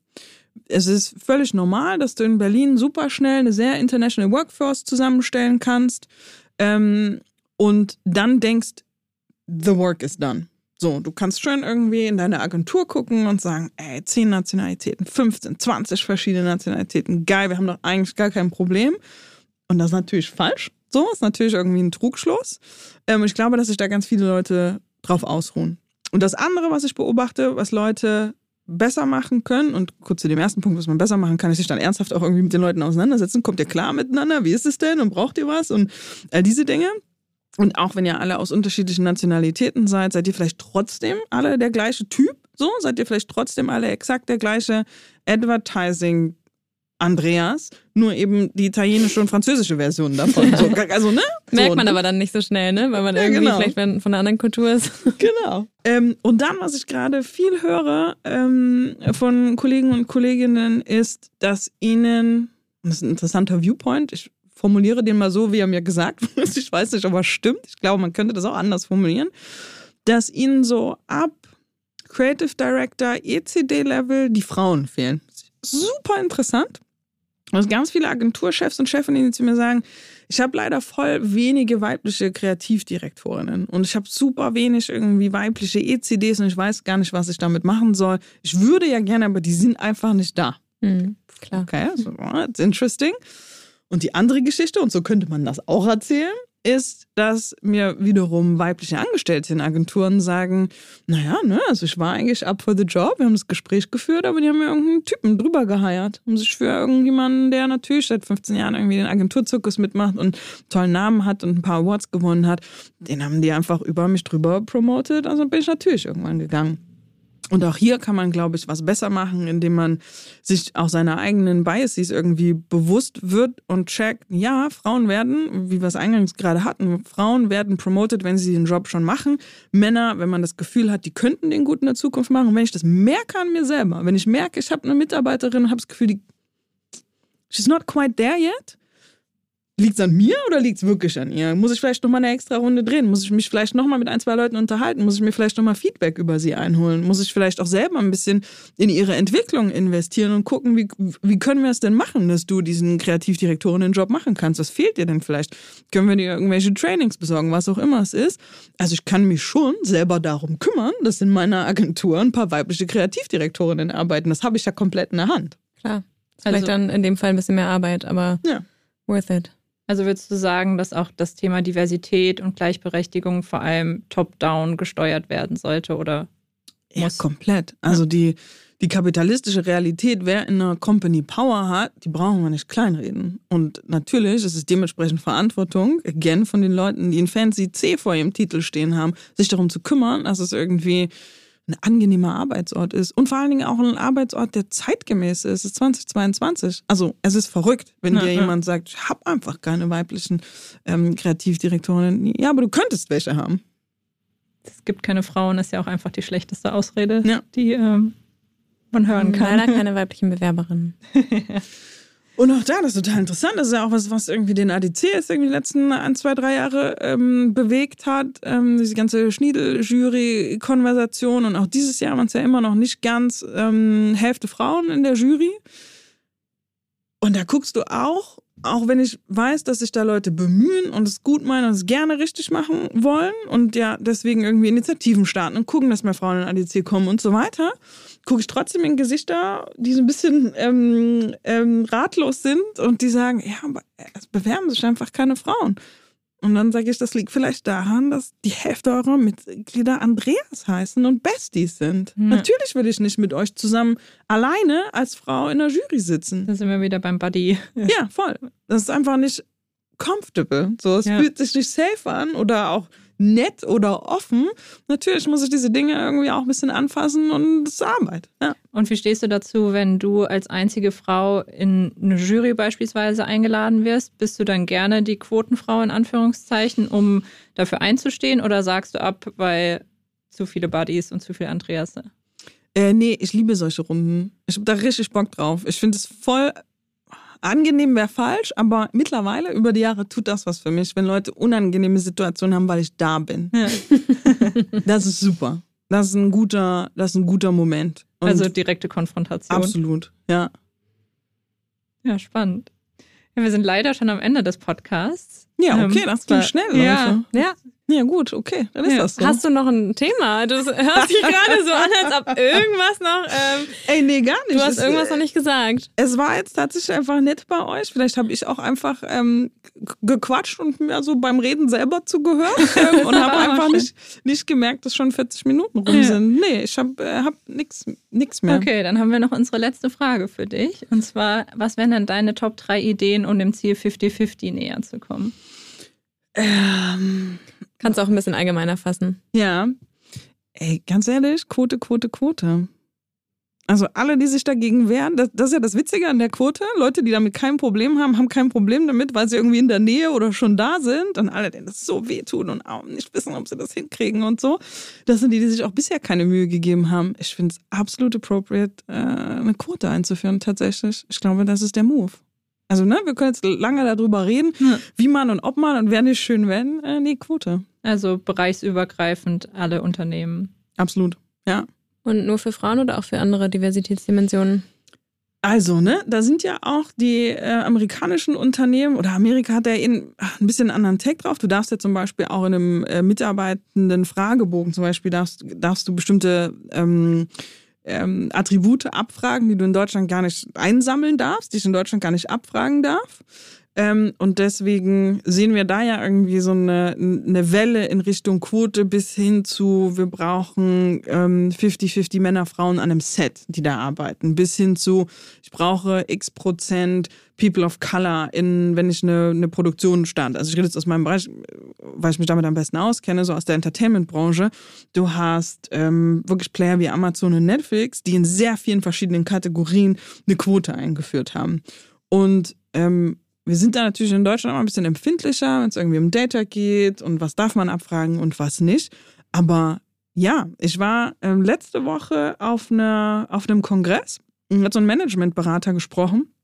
es ist völlig normal, dass du in Berlin super schnell eine sehr international Workforce zusammenstellen kannst ähm, und dann denkst, the work is done. So, du kannst schön irgendwie in deine Agentur gucken und sagen, ey, 10 Nationalitäten, 15, 20 verschiedene Nationalitäten, geil, wir haben doch eigentlich gar kein Problem. Und das ist natürlich falsch. So, ist natürlich irgendwie ein Trugschluss. Ähm, ich glaube, dass sich da ganz viele Leute drauf ausruhen. Und das andere, was ich beobachte, was Leute besser machen können. Und kurz zu dem ersten Punkt, was man besser machen kann, ist sich dann ernsthaft auch irgendwie mit den Leuten auseinandersetzen. Kommt ihr klar miteinander? Wie ist es denn? Und braucht ihr was? Und all diese Dinge. Und auch wenn ihr alle aus unterschiedlichen Nationalitäten seid, seid ihr vielleicht trotzdem alle der gleiche Typ? So? Seid ihr vielleicht trotzdem alle exakt der gleiche Advertising- Andreas, nur eben die italienische und französische Version davon. So, [laughs] also, ne? Merkt so, man ne? aber dann nicht so schnell, ne? Weil man ja, irgendwie genau. vielleicht von einer anderen Kultur ist. [laughs] Genau. Ähm, und dann, was ich gerade viel höre ähm, von Kollegen und Kolleginnen, ist, dass ihnen, das ist ein interessanter Viewpoint, ich formuliere den mal so, wie er mir gesagt [laughs] wird, ich weiß nicht, ob er stimmt, ich glaube, man könnte das auch anders formulieren, dass ihnen so ab Creative Director, ECD-Level die Frauen fehlen. Super interessant. Also ganz viele Agenturchefs und Chefinnen, die zu mir sagen, ich habe leider voll wenige weibliche Kreativdirektorinnen und ich habe super wenig irgendwie weibliche ECDs und ich weiß gar nicht, was ich damit machen soll. Ich würde ja gerne, aber die sind einfach nicht da. Mhm, klar. Okay, so, it's interesting. Und die andere Geschichte, und so könnte man das auch erzählen, ist, dass mir wiederum weibliche Angestellte in Agenturen sagen, naja, ne, also ich war eigentlich up for the job, wir haben das Gespräch geführt, aber die haben mir irgendeinen Typen drüber geheiert, um sich für irgendjemanden, der natürlich seit 15 Jahren irgendwie den Agenturzirkus mitmacht und einen tollen Namen hat und ein paar Awards gewonnen hat, den haben die einfach über mich drüber promotet, also bin ich natürlich irgendwann gegangen. Und auch hier kann man, glaube ich, was besser machen, indem man sich auch seiner eigenen Biases irgendwie bewusst wird und checkt, ja, Frauen werden, wie wir es eingangs gerade hatten, Frauen werden promoted, wenn sie den Job schon machen. Männer, wenn man das Gefühl hat, die könnten den gut in der Zukunft machen. Und wenn ich das merke an mir selber, wenn ich merke, ich habe eine Mitarbeiterin und habe das Gefühl, die, she's not quite there yet, Liegt es an mir oder liegt es wirklich an ihr? Muss ich vielleicht nochmal eine extra Runde drehen? Muss ich mich vielleicht nochmal mit ein, zwei Leuten unterhalten? Muss ich mir vielleicht nochmal Feedback über sie einholen? Muss ich vielleicht auch selber ein bisschen in ihre Entwicklung investieren und gucken, wie, wie können wir es denn machen, dass du diesen Kreativdirektorinnen-Job machen kannst? Was fehlt dir denn vielleicht? Können wir dir irgendwelche Trainings besorgen, was auch immer es ist? Also ich kann mich schon selber darum kümmern, dass in meiner Agentur ein paar weibliche Kreativdirektorinnen arbeiten. Das habe ich ja komplett in der Hand. Klar. Vielleicht also, dann in dem Fall ein bisschen mehr Arbeit, aber ja. worth it. Also würdest du sagen, dass auch das Thema Diversität und Gleichberechtigung vor allem top-down gesteuert werden sollte oder? Muss? Ja, komplett. Also ja. die, die kapitalistische Realität, wer in einer Company Power hat, die brauchen wir nicht kleinreden. Und natürlich ist es dementsprechend Verantwortung, again, von den Leuten, die ein fancy C vor ihrem Titel stehen haben, sich darum zu kümmern, dass es irgendwie ein angenehmer Arbeitsort ist und vor allen Dingen auch ein Arbeitsort, der zeitgemäß ist. Es ist 2022. Also es ist verrückt, wenn ja, dir ja. jemand sagt, ich habe einfach keine weiblichen ähm, Kreativdirektorinnen. Ja, aber du könntest welche haben. Es gibt keine Frauen, ist ja auch einfach die schlechteste Ausrede, ja. die ähm, man hören kann. Leider [laughs] keine weiblichen Bewerberinnen. [laughs] Und auch da, das ist total interessant. Das ist ja auch was, was irgendwie den ADC jetzt irgendwie die letzten ein, zwei, drei Jahre ähm, bewegt hat. Ähm, diese ganze Schniedel-Jury-Konversation. Und auch dieses Jahr waren es ja immer noch nicht ganz ähm, Hälfte Frauen in der Jury. Und da guckst du auch, auch wenn ich weiß, dass sich da Leute bemühen und es gut meinen und es gerne richtig machen wollen und ja deswegen irgendwie Initiativen starten und gucken, dass mehr Frauen in ADC kommen und so weiter gucke ich trotzdem in Gesichter, die so ein bisschen ähm, ähm, ratlos sind und die sagen, ja, aber es bewerben sich einfach keine Frauen. Und dann sage ich, das liegt vielleicht daran, dass die Hälfte eurer Mitglieder Andreas heißen und Besties sind. Ja. Natürlich will ich nicht mit euch zusammen alleine als Frau in der Jury sitzen. Da sind wir wieder beim Buddy. Ja, voll. Das ist einfach nicht comfortable. So, es ja. fühlt sich nicht safe an oder auch nett oder offen. Natürlich muss ich diese Dinge irgendwie auch ein bisschen anfassen und es ist Arbeit. Ja. Und wie stehst du dazu, wenn du als einzige Frau in eine Jury beispielsweise eingeladen wirst? Bist du dann gerne die Quotenfrau in Anführungszeichen, um dafür einzustehen oder sagst du ab, weil zu viele Buddies und zu viele Andreas? Äh, nee, ich liebe solche Runden. Ich habe da richtig Bock drauf. Ich finde es voll angenehm wäre falsch, aber mittlerweile über die Jahre tut das was für mich, wenn Leute unangenehme Situationen haben, weil ich da bin. Ja. [laughs] das ist super. Das ist ein guter, das ist ein guter Moment. Und also direkte Konfrontation. Absolut, ja. Ja, spannend. Ja, wir sind leider schon am Ende des Podcasts. Ja, okay, ähm, das ging schnell, Leute. Ja, ja. Gut, okay, dann ist ja. das so. Hast du noch ein Thema? Du hörst dich gerade so an, als ob irgendwas noch. Ähm, Ey, nee, gar nicht. Du hast es, irgendwas noch nicht gesagt. Es war jetzt tatsächlich einfach nett bei euch. Vielleicht habe ich auch einfach ähm, gequatscht und mir so beim Reden selber zugehört [laughs] ähm, und habe einfach nicht, nicht gemerkt, dass schon 40 Minuten rum sind. Nee, ich habe äh, hab nichts mehr. Okay, dann haben wir noch unsere letzte Frage für dich. Und zwar, was wären denn deine Top 3 Ideen, um dem Ziel 50-50 näher zu kommen? Ähm. Kannst du auch ein bisschen allgemeiner fassen. Ja. Ey, ganz ehrlich, Quote, Quote, Quote. Also alle, die sich dagegen wehren, das, das, ist ja das Witzige an der Quote. Leute, die damit kein Problem haben, haben kein Problem damit, weil sie irgendwie in der Nähe oder schon da sind. Und alle, denen das so wehtun und auch nicht wissen, ob sie das hinkriegen und so. Das sind die, die sich auch bisher keine Mühe gegeben haben. Ich finde es absolut appropriate, äh, eine Quote einzuführen, tatsächlich. Ich glaube, das ist der Move. Also, ne, wir können jetzt lange darüber reden, ja. wie man und ob man und wer nicht schön wenn. Äh, nee, Quote. Also bereichsübergreifend alle Unternehmen. Absolut, ja. Und nur für Frauen oder auch für andere Diversitätsdimensionen? Also, ne, da sind ja auch die äh, amerikanischen Unternehmen oder Amerika hat ja ein bisschen einen anderen Tag drauf. Du darfst ja zum Beispiel auch in einem äh, mitarbeitenden Fragebogen zum Beispiel darfst, darfst du bestimmte ähm, ähm, Attribute abfragen, die du in Deutschland gar nicht einsammeln darfst, die ich in Deutschland gar nicht abfragen darf. Ähm, und deswegen sehen wir da ja irgendwie so eine, eine Welle in Richtung Quote bis hin zu, wir brauchen 50-50 ähm, Männer, Frauen an einem Set, die da arbeiten, bis hin zu, ich brauche x Prozent People of Color, in, wenn ich eine, eine Produktion stand. Also ich rede jetzt aus meinem Bereich, weil ich mich damit am besten auskenne, so aus der Entertainment-Branche. Du hast ähm, wirklich Player wie Amazon und Netflix, die in sehr vielen verschiedenen Kategorien eine Quote eingeführt haben. Und ähm, wir sind da natürlich in Deutschland immer ein bisschen empfindlicher, wenn es irgendwie um Data geht und was darf man abfragen und was nicht. Aber ja, ich war ähm, letzte Woche auf, einer, auf einem Kongress und hat so ein Managementberater gesprochen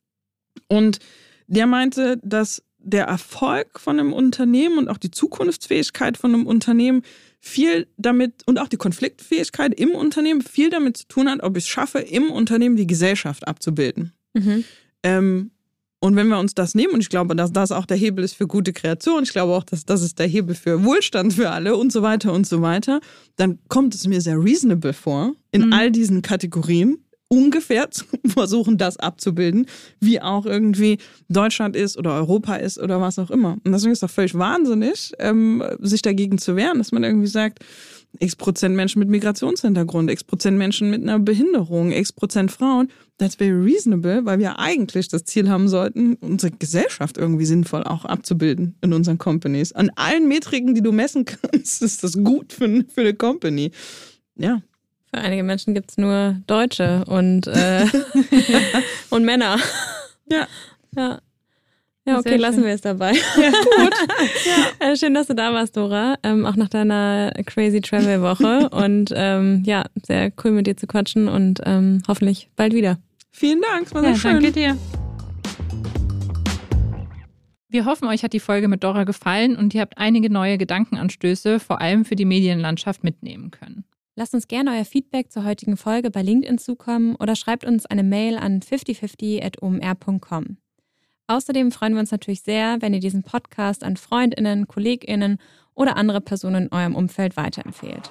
und der meinte, dass der Erfolg von einem Unternehmen und auch die Zukunftsfähigkeit von einem Unternehmen viel damit und auch die Konfliktfähigkeit im Unternehmen viel damit zu tun hat, ob ich es schaffe, im Unternehmen die Gesellschaft abzubilden. Mhm. Ähm, und wenn wir uns das nehmen, und ich glaube, dass das auch der Hebel ist für gute Kreation, ich glaube auch, dass das ist der Hebel für Wohlstand für alle und so weiter und so weiter, dann kommt es mir sehr reasonable vor, in mhm. all diesen Kategorien ungefähr zu [laughs] versuchen, das abzubilden, wie auch irgendwie Deutschland ist oder Europa ist oder was auch immer. Und deswegen ist es doch völlig wahnsinnig, ähm, sich dagegen zu wehren, dass man irgendwie sagt, x Prozent Menschen mit Migrationshintergrund, x Prozent Menschen mit einer Behinderung, x Prozent Frauen. That's very reasonable, weil wir eigentlich das Ziel haben sollten, unsere Gesellschaft irgendwie sinnvoll auch abzubilden in unseren Companies. An allen Metriken, die du messen kannst, [laughs] ist das gut für, für eine Company. Ja. Für einige Menschen gibt es nur Deutsche und, äh, [laughs] und Männer. Ja. Ja. Ja, okay, lassen wir es dabei. [laughs] Ja, gut. ja. Äh, schön, dass du da warst, Dora. Ähm, auch nach deiner Crazy Travel Woche. und ähm, ja, sehr cool mit dir zu quatschen und ähm, hoffentlich bald wieder. Vielen Dank, es war sehr ja, schön. Danke dir. Wir hoffen, euch hat die Folge mit Dora gefallen und ihr habt einige neue Gedankenanstöße, vor allem für die Medienlandschaft, mitnehmen können. Lasst uns gerne euer Feedback zur heutigen Folge bei LinkedIn zukommen oder schreibt uns eine Mail an 5050.omr.com. Außerdem freuen wir uns natürlich sehr, wenn ihr diesen Podcast an Freundinnen, Kolleginnen oder andere Personen in eurem Umfeld weiterempfehlt.